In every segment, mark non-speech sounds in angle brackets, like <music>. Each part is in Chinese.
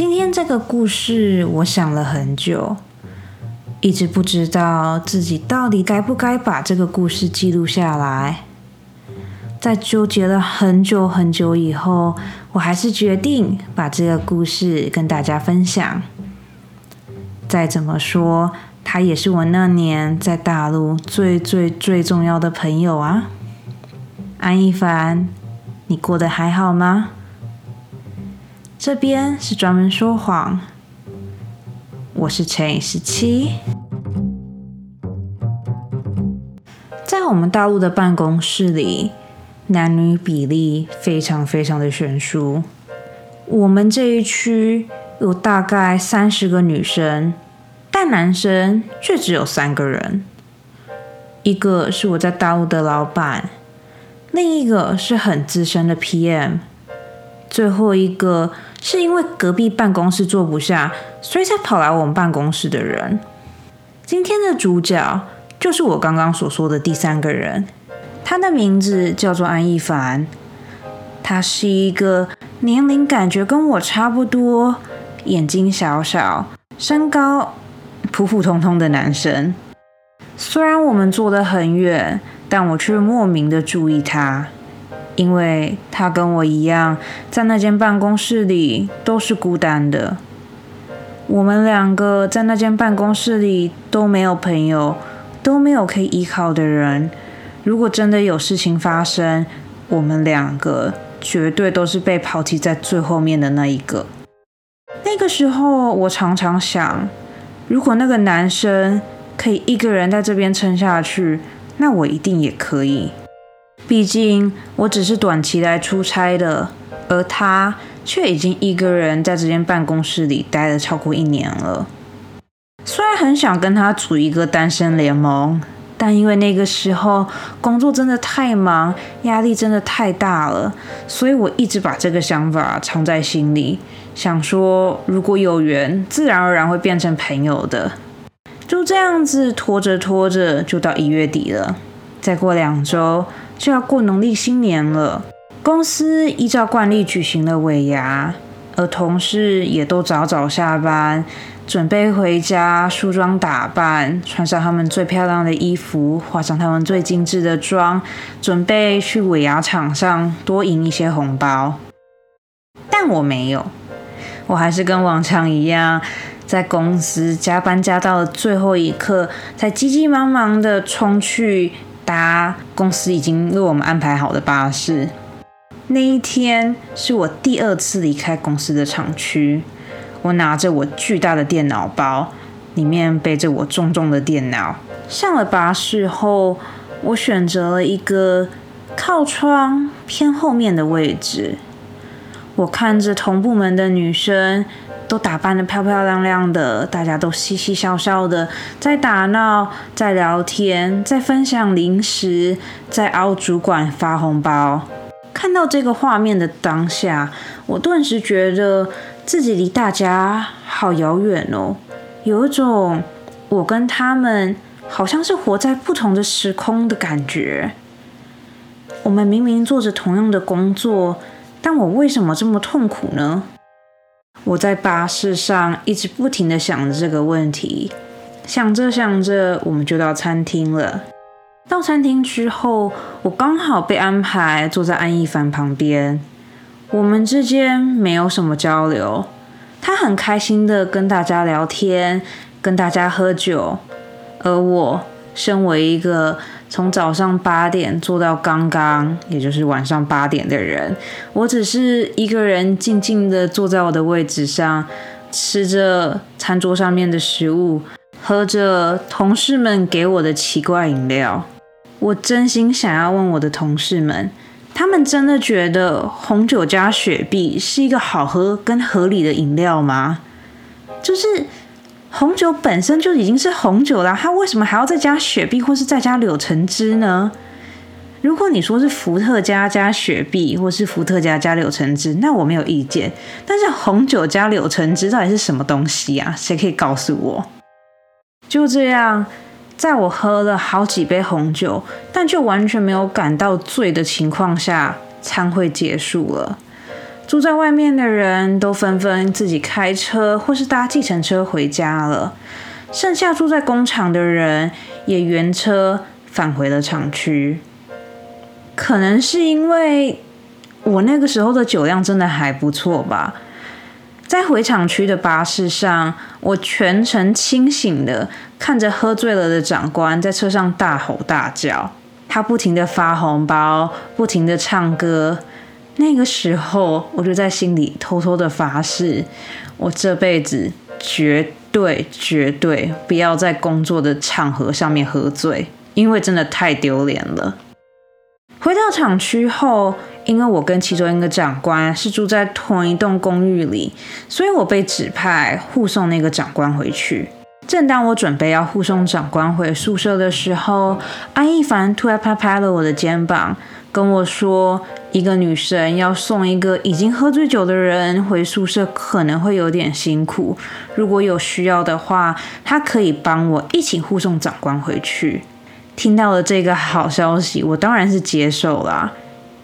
今天这个故事，我想了很久，一直不知道自己到底该不该把这个故事记录下来。在纠结了很久很久以后，我还是决定把这个故事跟大家分享。再怎么说，他也是我那年在大陆最最最重要的朋友啊。安一凡，你过得还好吗？这边是专门说谎，我是陈以十七，在我们大陆的办公室里。男女比例非常非常的悬殊，我们这一区有大概三十个女生，但男生却只有三个人。一个是我在大陆的老板，另一个是很资深的 PM，最后一个是因为隔壁办公室坐不下，所以才跑来我们办公室的人。今天的主角就是我刚刚所说的第三个人。他的名字叫做安逸凡，他是一个年龄感觉跟我差不多，眼睛小小，身高普普通通的男生。虽然我们坐得很远，但我却莫名的注意他，因为他跟我一样，在那间办公室里都是孤单的。我们两个在那间办公室里都没有朋友，都没有可以依靠的人。如果真的有事情发生，我们两个绝对都是被抛弃在最后面的那一个。那个时候，我常常想，如果那个男生可以一个人在这边撑下去，那我一定也可以。毕竟我只是短期来出差的，而他却已经一个人在这间办公室里待了超过一年了。虽然很想跟他组一个单身联盟。但因为那个时候工作真的太忙，压力真的太大了，所以我一直把这个想法藏在心里，想说如果有缘，自然而然会变成朋友的。就这样子拖着拖着，就到一月底了，再过两周就要过农历新年了。公司依照惯例举行了尾牙，而同事也都早早下班。准备回家梳妆打扮，穿上他们最漂亮的衣服，化上他们最精致的妆，准备去尾牙场上多赢一些红包。但我没有，我还是跟往常一样，在公司加班加到了最后一刻，才急急忙忙的冲去搭公司已经为我们安排好的巴士。那一天是我第二次离开公司的厂区。我拿着我巨大的电脑包，里面背着我重重的电脑。上了巴士后，我选择了一个靠窗偏后面的位置。我看着同部门的女生都打扮得漂漂亮亮的，大家都嘻嘻笑笑的，在打闹，在聊天，在分享零食，在凹主管发红包。看到这个画面的当下，我顿时觉得。自己离大家好遥远哦，有一种我跟他们好像是活在不同的时空的感觉。我们明明做着同样的工作，但我为什么这么痛苦呢？我在巴士上一直不停的想着这个问题，想着想着，我们就到餐厅了。到餐厅之后，我刚好被安排坐在安逸凡旁边。我们之间没有什么交流，他很开心的跟大家聊天，跟大家喝酒，而我身为一个从早上八点坐到刚刚，也就是晚上八点的人，我只是一个人静静的坐在我的位置上，吃着餐桌上面的食物，喝着同事们给我的奇怪饮料。我真心想要问我的同事们。他们真的觉得红酒加雪碧是一个好喝跟合理的饮料吗？就是红酒本身就已经是红酒了，它为什么还要再加雪碧或是再加柳橙汁呢？如果你说是伏特加加雪碧，或是伏特加加柳橙汁，那我没有意见。但是红酒加柳橙汁到底是什么东西啊？谁可以告诉我？就这样。在我喝了好几杯红酒，但却完全没有感到醉的情况下，餐会结束了。住在外面的人都纷纷自己开车或是搭计程车回家了，剩下住在工厂的人也原车返回了厂区。可能是因为我那个时候的酒量真的还不错吧。在回厂区的巴士上，我全程清醒的看着喝醉了的长官在车上大吼大叫，他不停的发红包，不停的唱歌。那个时候，我就在心里偷偷的发誓，我这辈子绝对绝对不要在工作的场合上面喝醉，因为真的太丢脸了。回到厂区后。因为我跟其中一个长官是住在同一栋公寓里，所以我被指派护送那个长官回去。正当我准备要护送长官回宿舍的时候，安一凡突然拍拍了我的肩膀，跟我说：“一个女生要送一个已经喝醉酒的人回宿舍，可能会有点辛苦。如果有需要的话，她可以帮我一起护送长官回去。”听到了这个好消息，我当然是接受了。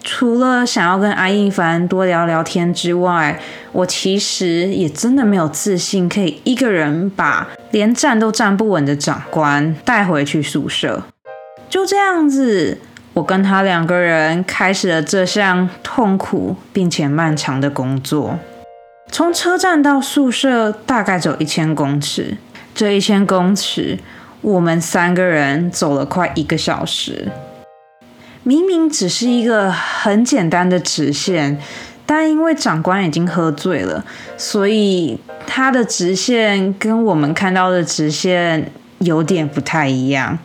除了想要跟阿一凡多聊聊天之外，我其实也真的没有自信可以一个人把连站都站不稳的长官带回去宿舍。就这样子，我跟他两个人开始了这项痛苦并且漫长的工作。从车站到宿舍大概走一千公尺，这一千公尺，我们三个人走了快一个小时。明明只是一个很简单的直线，但因为长官已经喝醉了，所以他的直线跟我们看到的直线有点不太一样。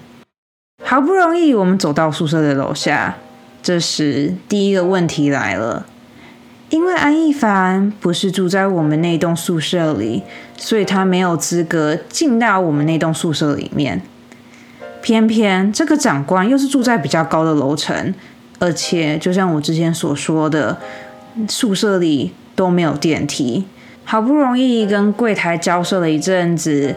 好不容易我们走到宿舍的楼下，这时第一个问题来了：因为安一凡不是住在我们那栋宿舍里，所以他没有资格进到我们那栋宿舍里面。偏偏这个长官又是住在比较高的楼层，而且就像我之前所说的，宿舍里都没有电梯。好不容易跟柜台交涉了一阵子，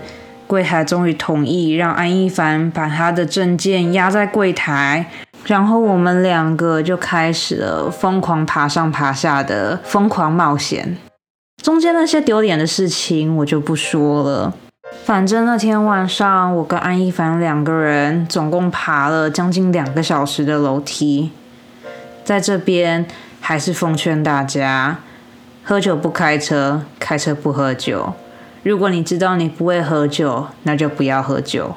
柜台终于同意让安一凡把他的证件压在柜台，然后我们两个就开始了疯狂爬上爬下的疯狂冒险。中间那些丢脸的事情我就不说了。反正那天晚上，我跟安一凡两个人总共爬了将近两个小时的楼梯。在这边，还是奉劝大家：喝酒不开车，开车不喝酒。如果你知道你不会喝酒，那就不要喝酒。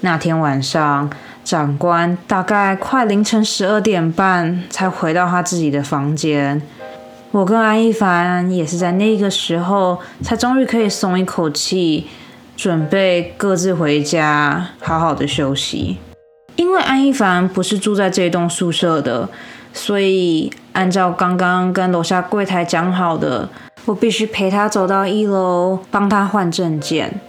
那天晚上，长官大概快凌晨十二点半才回到他自己的房间。我跟安一凡也是在那个时候，才终于可以松一口气，准备各自回家，好好的休息。因为安一凡不是住在这栋宿舍的，所以按照刚刚跟楼下柜台讲好的，我必须陪他走到一楼，帮他换证件。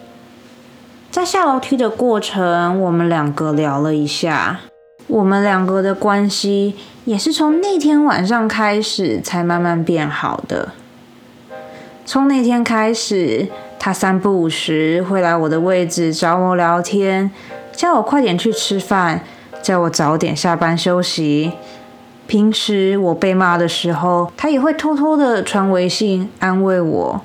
在下楼梯的过程，我们两个聊了一下。我们两个的关系也是从那天晚上开始才慢慢变好的。从那天开始，他三不五时会来我的位置找我聊天，叫我快点去吃饭，叫我早点下班休息。平时我被骂的时候，他也会偷偷的传微信安慰我。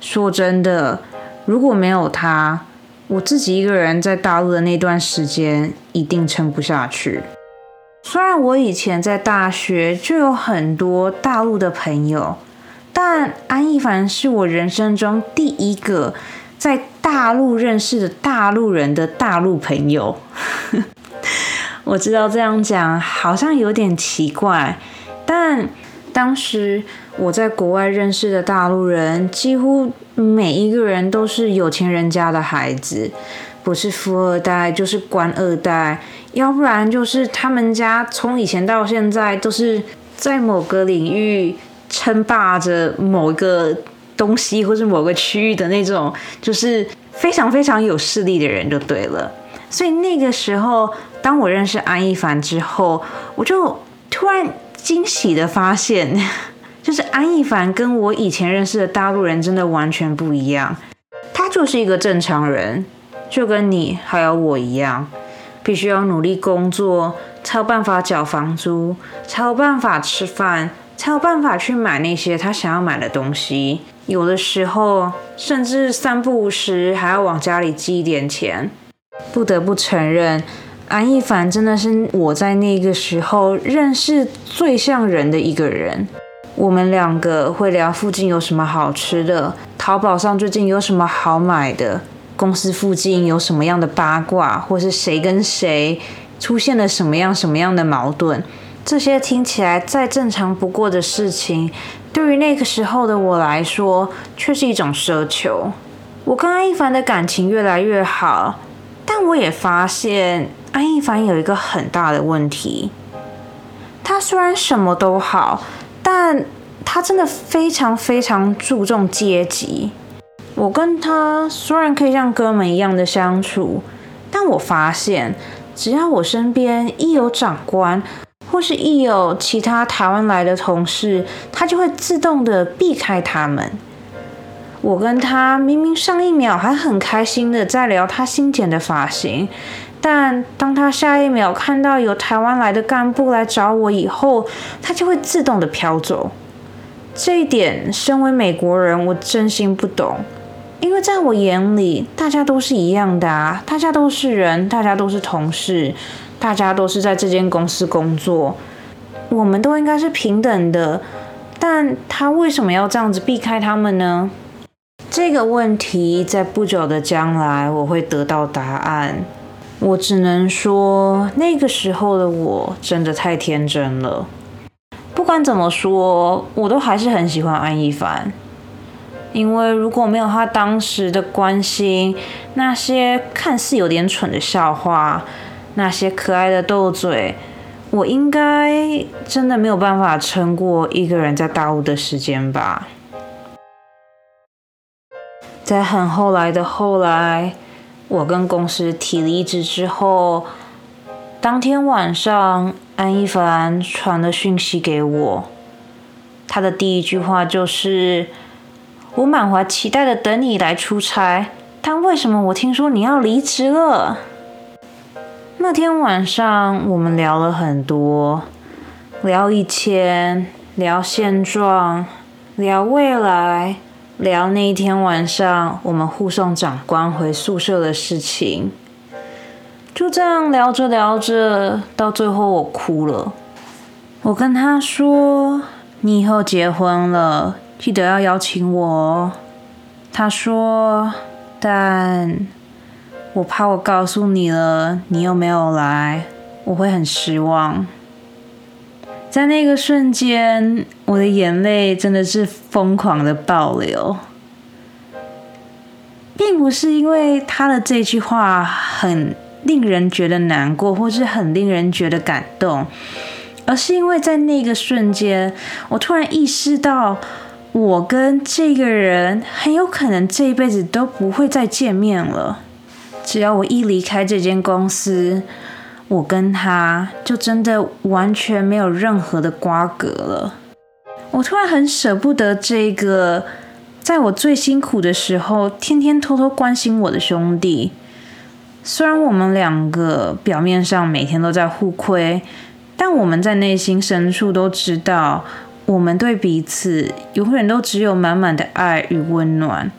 说真的，如果没有他，我自己一个人在大陆的那段时间一定撑不下去。虽然我以前在大学就有很多大陆的朋友，但安亦凡是我人生中第一个在大陆认识的大陆人的大陆朋友。我知道这样讲好像有点奇怪，但当时我在国外认识的大陆人几乎。每一个人都是有钱人家的孩子，不是富二代就是官二代，要不然就是他们家从以前到现在都是在某个领域称霸着某一个东西或者某个区域的那种，就是非常非常有势力的人就对了。所以那个时候，当我认识安一凡之后，我就突然惊喜的发现。<laughs> 就是安亦凡跟我以前认识的大陆人真的完全不一样，他就是一个正常人，就跟你还有我一样，必须要努力工作，才有办法缴房租，才有办法吃饭，才有办法去买那些他想要买的东西。有的时候，甚至三不五时还要往家里寄一点钱。不得不承认，安逸凡真的是我在那个时候认识最像人的一个人。我们两个会聊附近有什么好吃的，淘宝上最近有什么好买的，公司附近有什么样的八卦，或是谁跟谁出现了什么样什么样的矛盾。这些听起来再正常不过的事情，对于那个时候的我来说，却是一种奢求。我跟安逸凡的感情越来越好，但我也发现安逸凡有一个很大的问题。他虽然什么都好。但他真的非常非常注重阶级。我跟他虽然可以像哥们一样的相处，但我发现，只要我身边一有长官，或是一有其他台湾来的同事，他就会自动的避开他们。我跟他明明上一秒还很开心的在聊他新剪的发型。但当他下一秒看到有台湾来的干部来找我以后，他就会自动的飘走。这一点，身为美国人，我真心不懂。因为在我眼里，大家都是一样的啊，大家都是人，大家都是同事，大家都是在这间公司工作，我们都应该是平等的。但他为什么要这样子避开他们呢？这个问题在不久的将来我会得到答案。我只能说，那个时候的我真的太天真了。不管怎么说，我都还是很喜欢安一凡，因为如果没有他当时的关心，那些看似有点蠢的笑话，那些可爱的斗嘴，我应该真的没有办法撑过一个人在大陆的时间吧。在很后来的后来。我跟公司提离职之后，当天晚上，安一凡传了讯息给我。他的第一句话就是：“我满怀期待的等你来出差，但为什么我听说你要离职了？”那天晚上，我们聊了很多，聊以前，聊现状，聊未来。聊那一天晚上我们护送长官回宿舍的事情，就这样聊着聊着，到最后我哭了。我跟他说：“你以后结婚了，记得要邀请我哦。”他说：“但我怕我告诉你了，你又没有来，我会很失望。”在那个瞬间，我的眼泪真的是疯狂的爆流，并不是因为他的这句话很令人觉得难过，或是很令人觉得感动，而是因为在那个瞬间，我突然意识到，我跟这个人很有可能这一辈子都不会再见面了。只要我一离开这间公司。我跟他就真的完全没有任何的瓜葛了。我突然很舍不得这个，在我最辛苦的时候，天天偷偷关心我的兄弟。虽然我们两个表面上每天都在互亏，但我们在内心深处都知道，我们对彼此永远都只有满满的爱与温暖。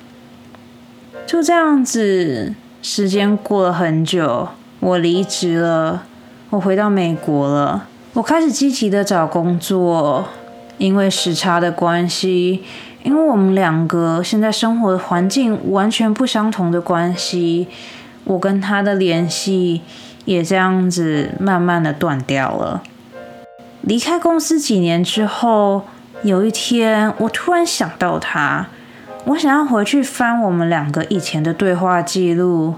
就这样子，时间过了很久。我离职了，我回到美国了。我开始积极的找工作，因为时差的关系，因为我们两个现在生活的环境完全不相同的关系，我跟他的联系也这样子慢慢的断掉了。离开公司几年之后，有一天我突然想到他，我想要回去翻我们两个以前的对话记录。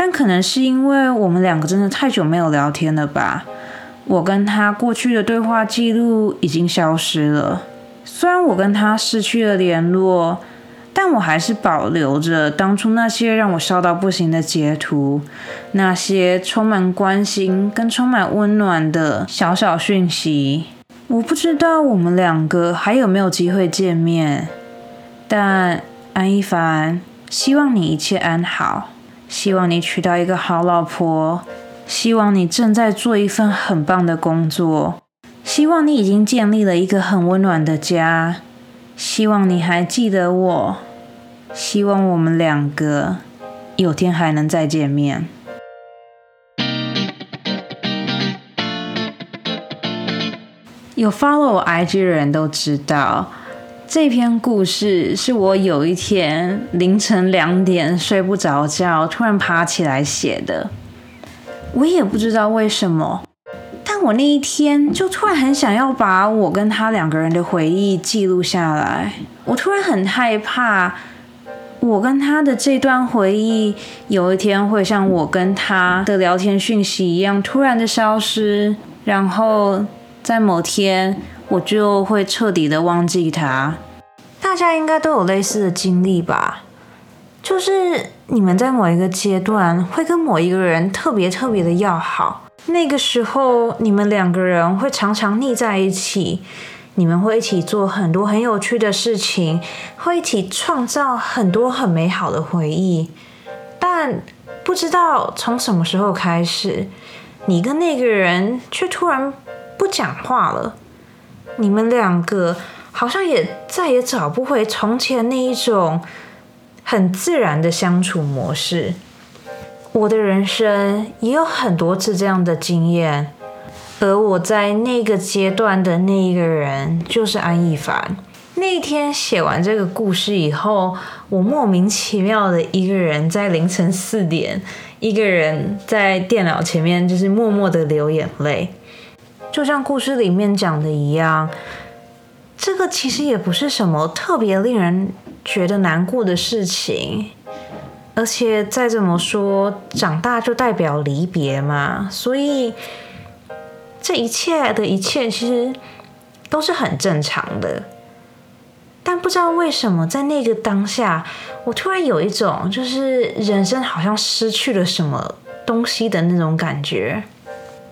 但可能是因为我们两个真的太久没有聊天了吧，我跟他过去的对话记录已经消失了。虽然我跟他失去了联络，但我还是保留着当初那些让我笑到不行的截图，那些充满关心跟充满温暖的小小讯息。我不知道我们两个还有没有机会见面，但安一凡，希望你一切安好。希望你娶到一个好老婆，希望你正在做一份很棒的工作，希望你已经建立了一个很温暖的家，希望你还记得我，希望我们两个有天还能再见面。有 follow 我 IG 的人都知道，这篇故事是我有一天凌晨两点睡不着觉，突然爬起来写的。我也不知道为什么。但我那一天就突然很想要把我跟他两个人的回忆记录下来。我突然很害怕，我跟他的这段回忆有一天会像我跟他的聊天讯息一样突然的消失，然后在某天我就会彻底的忘记他。大家应该都有类似的经历吧？就是你们在某一个阶段会跟某一个人特别特别的要好。那个时候，你们两个人会常常腻在一起，你们会一起做很多很有趣的事情，会一起创造很多很美好的回忆。但不知道从什么时候开始，你跟那个人却突然不讲话了。你们两个好像也再也找不回从前那一种很自然的相处模式。我的人生也有很多次这样的经验，而我在那个阶段的那一个人就是安逸凡。那一天写完这个故事以后，我莫名其妙的一个人在凌晨四点，一个人在电脑前面就是默默的流眼泪，就像故事里面讲的一样，这个其实也不是什么特别令人觉得难过的事情。而且再怎么说，长大就代表离别嘛，所以这一切的一切其实都是很正常的。但不知道为什么，在那个当下，我突然有一种就是人生好像失去了什么东西的那种感觉。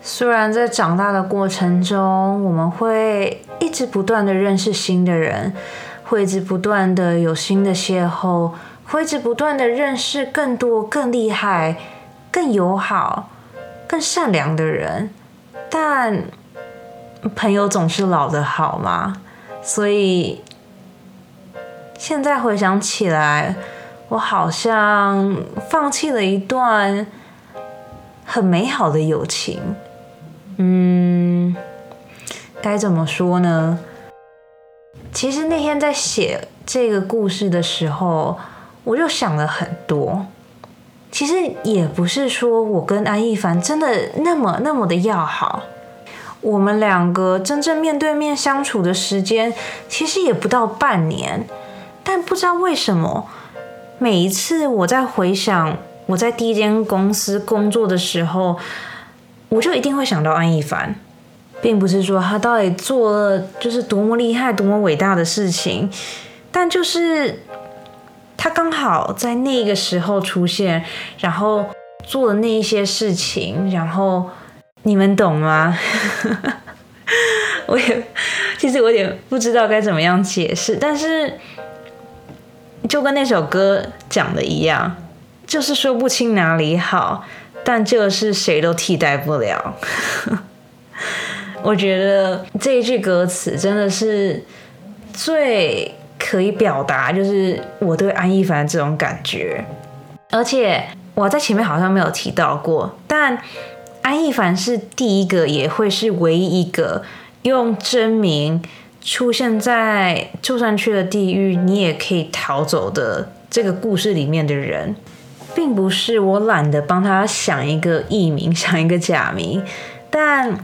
虽然在长大的过程中，我们会一直不断的认识新的人，会一直不断的有新的邂逅。会一直不断的认识更多、更厉害、更友好、更善良的人，但朋友总是老的好嘛，所以现在回想起来，我好像放弃了一段很美好的友情。嗯，该怎么说呢？其实那天在写这个故事的时候。我就想了很多，其实也不是说我跟安逸凡真的那么那么的要好，我们两个真正面对面相处的时间其实也不到半年，但不知道为什么，每一次我在回想我在第一间公司工作的时候，我就一定会想到安逸凡，并不是说他到底做了就是多么厉害、多么伟大的事情，但就是。他刚好在那个时候出现，然后做了那一些事情，然后你们懂吗？<laughs> 我也其实我有点不知道该怎么样解释，但是就跟那首歌讲的一样，就是说不清哪里好，但这个是谁都替代不了。<laughs> 我觉得这一句歌词真的是最。可以表达就是我对安逸凡这种感觉，而且我在前面好像没有提到过，但安逸凡是第一个，也会是唯一一个用真名出现在就算去了地狱，你也可以逃走的这个故事里面的人，并不是我懒得帮他想一个艺名，想一个假名，但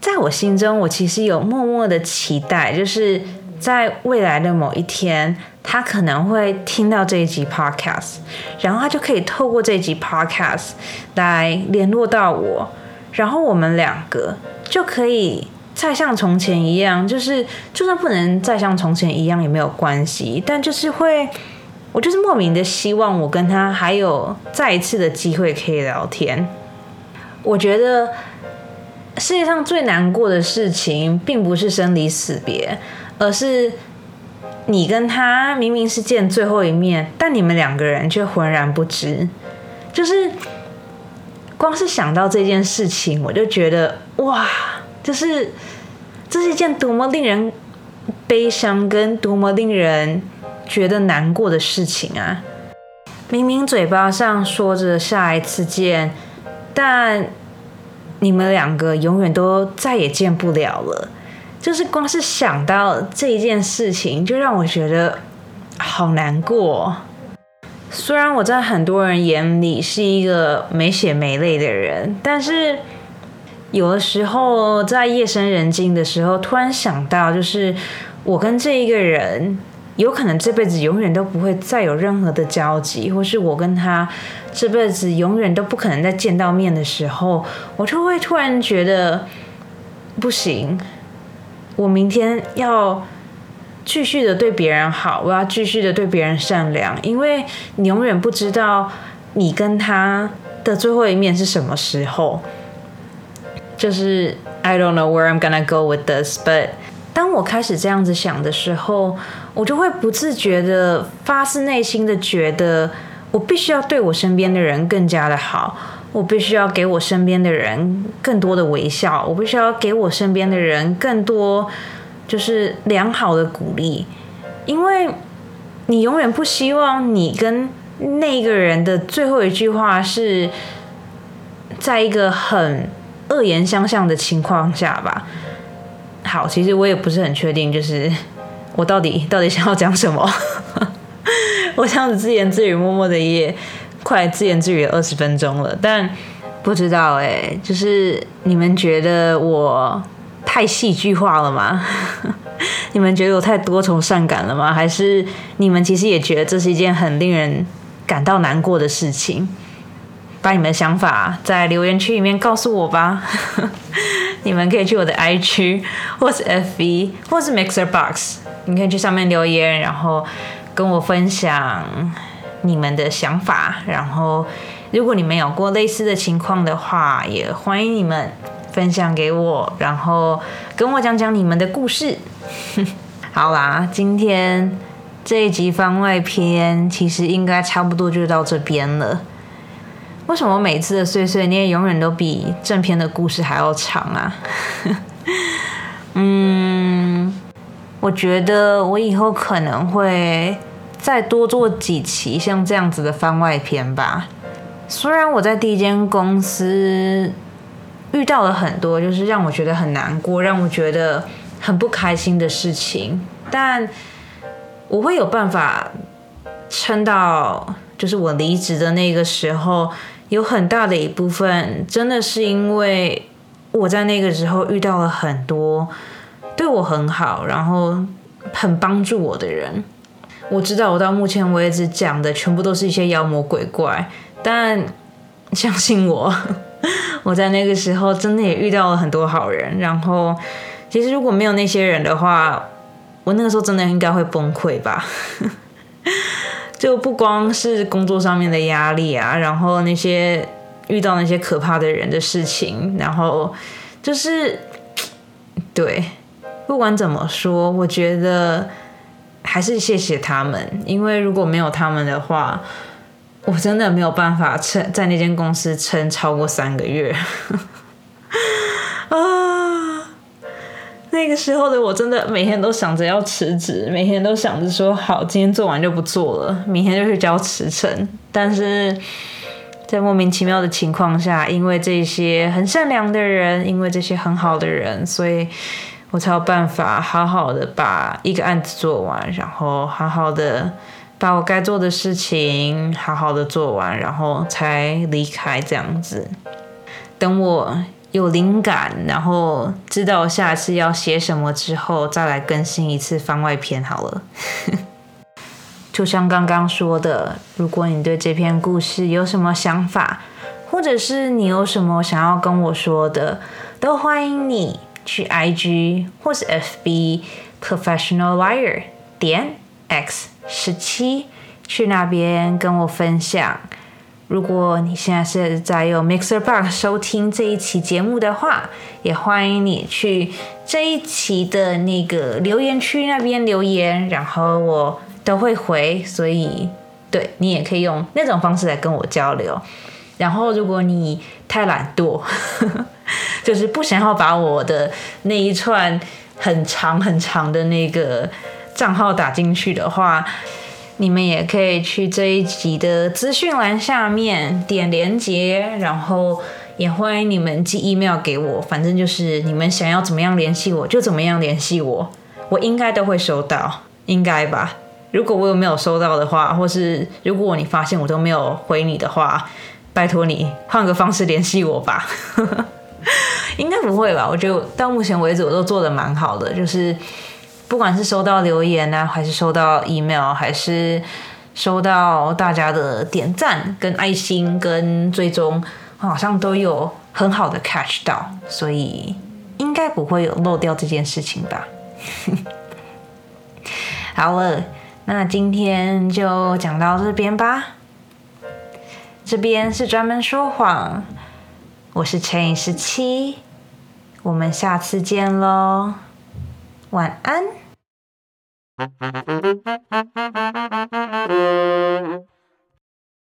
在我心中，我其实有默默的期待，就是。在未来的某一天，他可能会听到这一集 podcast，然后他就可以透过这一集 podcast 来联络到我，然后我们两个就可以再像从前一样，就是就算不能再像从前一样也没有关系，但就是会，我就是莫名的希望我跟他还有再一次的机会可以聊天。我觉得世界上最难过的事情，并不是生离死别。而是你跟他明明是见最后一面，但你们两个人却浑然不知。就是光是想到这件事情，我就觉得哇，就是这是一件多么令人悲伤跟多么令人觉得难过的事情啊！明明嘴巴上说着下一次见，但你们两个永远都再也见不了了。就是光是想到这一件事情，就让我觉得好难过。虽然我在很多人眼里是一个没血没泪的人，但是有的时候在夜深人静的时候，突然想到，就是我跟这一个人有可能这辈子永远都不会再有任何的交集，或是我跟他这辈子永远都不可能再见到面的时候，我就会突然觉得不行，我明天要。继续的对别人好，我要继续的对别人善良，因为你永远不知道你跟他的最后一面是什么时候。就是 I don't know where I'm gonna go with this，but 当我开始这样子想的时候，我就会不自觉的发自内心的觉得，我必须要对我身边的人更加的好，我必须要给我身边的人更多的微笑，我必须要给我身边的人更多。就是良好的鼓励，因为你永远不希望你跟那个人的最后一句话是在一个很恶言相向的情况下吧。好，其实我也不是很确定，就是我到底到底想要讲什么。<laughs> 我这样子自言自语，默默的也快自言自语二十分钟了，但不知道哎，就是你们觉得我。太戏剧化了吗？<laughs> 你们觉得我太多愁善感了吗？还是你们其实也觉得这是一件很令人感到难过的事情？把你们的想法在留言区里面告诉我吧。<laughs> 你们可以去我的 I 区，或是 FV，或是 Mixer Box，你可以去上面留言，然后跟我分享你们的想法。然后，如果你们有过类似的情况的话，也欢迎你们。分享给我，然后跟我讲讲你们的故事。<laughs> 好啦，今天这一集番外篇其实应该差不多就到这边了。为什么每次的碎碎念永远都比正片的故事还要长啊？<laughs> 嗯，我觉得我以后可能会再多做几期像这样子的番外篇吧。虽然我在第一间公司。遇到了很多就是让我觉得很难过、让我觉得很不开心的事情，但我会有办法撑到，就是我离职的那个时候，有很大的一部分真的是因为我在那个时候遇到了很多对我很好，然后很帮助我的人。我知道我到目前为止讲的全部都是一些妖魔鬼怪，但相信我。<laughs> 我在那个时候真的也遇到了很多好人，然后其实如果没有那些人的话，我那个时候真的应该会崩溃吧。<laughs> 就不光是工作上面的压力啊，然后那些遇到那些可怕的人的事情，然后就是对，不管怎么说，我觉得还是谢谢他们，因为如果没有他们的话。我真的没有办法撑在那间公司撑超过三个月 <laughs> 啊！那个时候的我真的每天都想着要辞职，每天都想着说好，今天做完就不做了，明天就去交辞呈。但是在莫名其妙的情况下，因为这些很善良的人，因为这些很好的人，所以我才有办法好好的把一个案子做完，然后好好的。把我该做的事情好好的做完，然后才离开这样子。等我有灵感，然后知道下次要写什么之后，再来更新一次番外篇好了。<laughs> 就像刚刚说的，如果你对这篇故事有什么想法，或者是你有什么想要跟我说的，都欢迎你去 IG 或是 FB Professional Liar 点 X。十七，去那边跟我分享。如果你现在是在用 Mixer Box 收听这一期节目的话，也欢迎你去这一期的那个留言区那边留言，然后我都会回。所以，对你也可以用那种方式来跟我交流。然后如果你太懒惰，<laughs> 就是不想要把我的那一串很长很长的那个账号打进去的话，你们也可以去这一集的资讯栏下面点连接，然后也欢迎你们寄 email 给我，反正就是你们想要怎么样联系我就怎么样联系我，我应该都会收到，应该吧。如果我有没有收到的话，或是如果你发现我都没有回你的话，拜托你换个方式联系我吧。<laughs> 应该不会吧？我觉得到目前为止我都做的蛮好的，就是不管是收到留言啊，还是收到 email，还是收到大家的点赞、跟爱心、跟追踪，好像都有很好的 catch 到，所以应该不会有漏掉这件事情吧。<laughs> 好了。那今天就讲到这边吧。这边是专门说谎，我是乘以十七，我们下次见喽，晚安。